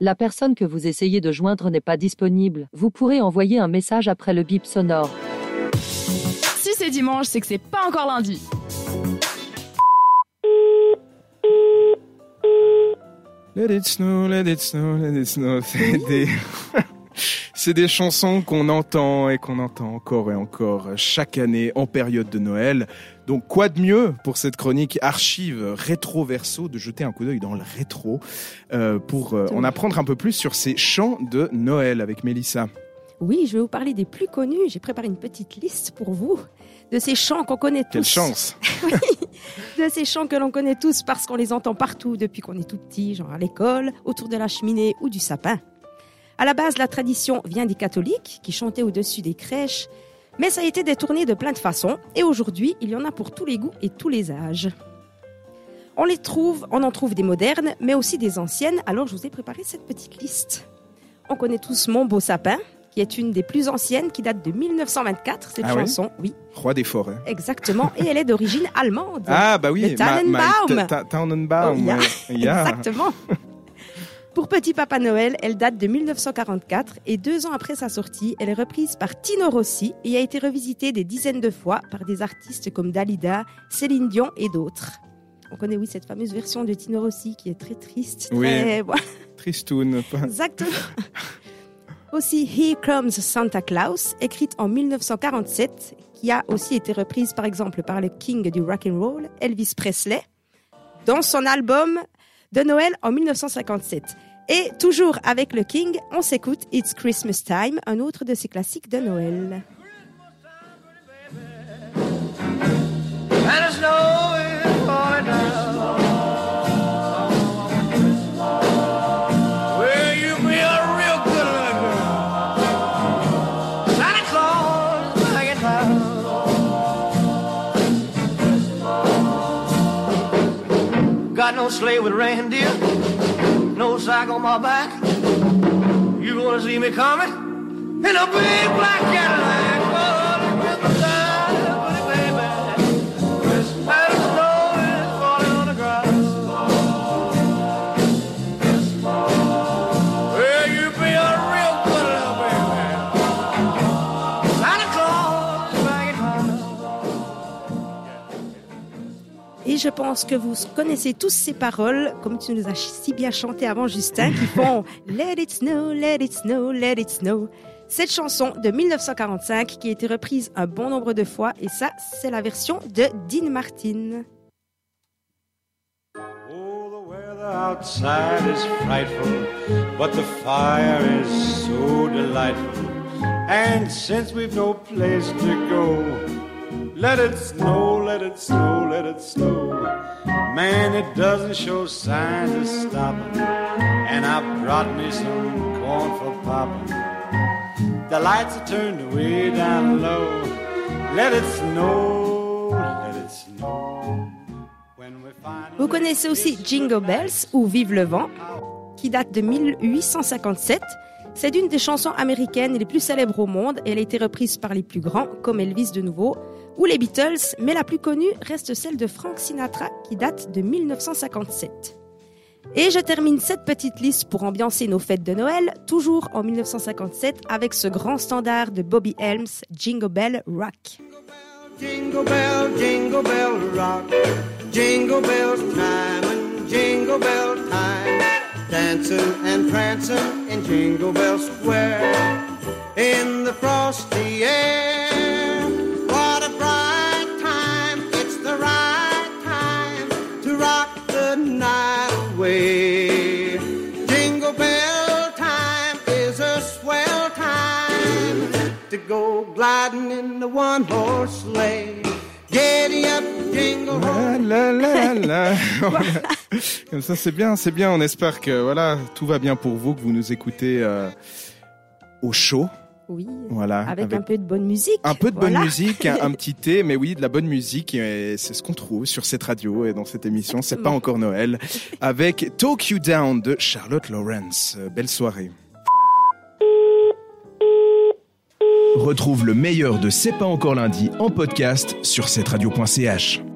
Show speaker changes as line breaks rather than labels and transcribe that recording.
La personne que vous essayez de joindre n'est pas disponible. Vous pourrez envoyer un message après le bip sonore.
Si c'est dimanche, c'est que c'est pas encore lundi.
Let it snow, let it snow, let it snow. C'est des... C'est des chansons qu'on entend et qu'on entend encore et encore chaque année en période de Noël. Donc quoi de mieux pour cette chronique archive rétro verso de jeter un coup d'œil dans le rétro euh, pour euh, en apprendre un peu plus sur ces chants de Noël avec Mélissa?
Oui, je vais vous parler des plus connus. J'ai préparé une petite liste pour vous de ces chants qu'on connaît tous.
Quelle chance
Oui, de ces chants que l'on connaît tous parce qu'on les entend partout depuis qu'on est tout petit, genre à l'école, autour de la cheminée ou du sapin. À la base, la tradition vient des catholiques qui chantaient au-dessus des crèches, mais ça a été détourné de plein de façons et aujourd'hui, il y en a pour tous les goûts et tous les âges. On les trouve, on en trouve des modernes, mais aussi des anciennes, alors je vous ai préparé cette petite liste. On connaît tous Mon beau sapin, qui est une des plus anciennes, qui date de 1924, cette
Ah
chanson, oui,
Roi des forêts.
exactement, et elle est d'origine allemande.
Ah bah oui,
Le Tannenbaum.
Ma- ta- ta- Tannenbaum,
Oh, yeah.
ouais. Yeah.
Exactement. Pour Petit Papa Noël, elle date de 1944 et deux ans après sa sortie, elle est reprise par Tino Rossi et a été revisitée des dizaines de fois par des artistes comme Dalida, Céline Dion et d'autres. On connaît oui cette fameuse version de Tino Rossi qui est très triste.
Oui.
très-.
Tristoun.
Exactement. Aussi Here Comes Santa Claus, écrite en 1947, qui a aussi été reprise par exemple par le king du rock and roll, Elvis Presley, dans son album de Noël en 1957. Et toujours avec le king, on s'écoute It's Christmas Time, un autre de ses classiques de Noël.
Got no sleigh with reindeer, no sack on my back. You gonna see me coming in a big black Cadillac.
Et je pense que vous connaissez tous ces paroles, comme tu nous as si bien chanté avant, Justin, qui font Let it snow, let it snow, let it snow. Cette chanson de 1945 qui a été reprise un bon nombre de fois, et ça, c'est la version de Dean Martin.
Oh, the weather outside is frightful, but the fire is so delightful. And since we've no place to go, let it snow, let it snow, let it snow. Man, it doesn't show signs of stopping. And I brought me some corn for popping. The lights are turned way down low. Let it snow, let it snow.
Vous connaissez aussi Jingle Bells ou Vive le vent, qui date de 1857. C'est une des chansons américaines les plus célèbres au monde et elle a été reprise par les plus grands, comme Elvis de nouveau, ou les Beatles, mais la plus connue reste celle de Frank Sinatra, qui date de 1957. Et je termine cette petite liste pour ambiancer nos fêtes de Noël, toujours en 1957, avec ce grand standard de Bobby Helms, Jingle Bell Rock.
Jingle bell, jingle bell rock. Jingle time jingle time. Dancing and prancing in Jingle Bell Square. In the frosty air. What a bright time. It's the right time to rock the night away. Jingle bell time is a swell time to go gliding in the one horse sleigh. Giddy up, jingle horse.
La, la, la. Comme ça, c'est bien, c'est bien. On espère que voilà, tout va bien pour vous, que vous nous écoutez euh, au chaud.
Oui,
Voilà,
avec,
avec
un peu de bonne musique.
Un peu de bonne musique, un, un petit thé, mais oui, de la bonne musique. et C'est ce qu'on trouve sur cette radio et dans cette émission. C'est pas encore Noël. Avec Talk You Down de Charlotte Lawrence. Euh, Belle soirée. Retrouve le meilleur de C'est pas encore lundi en podcast sur cetteradio.ch.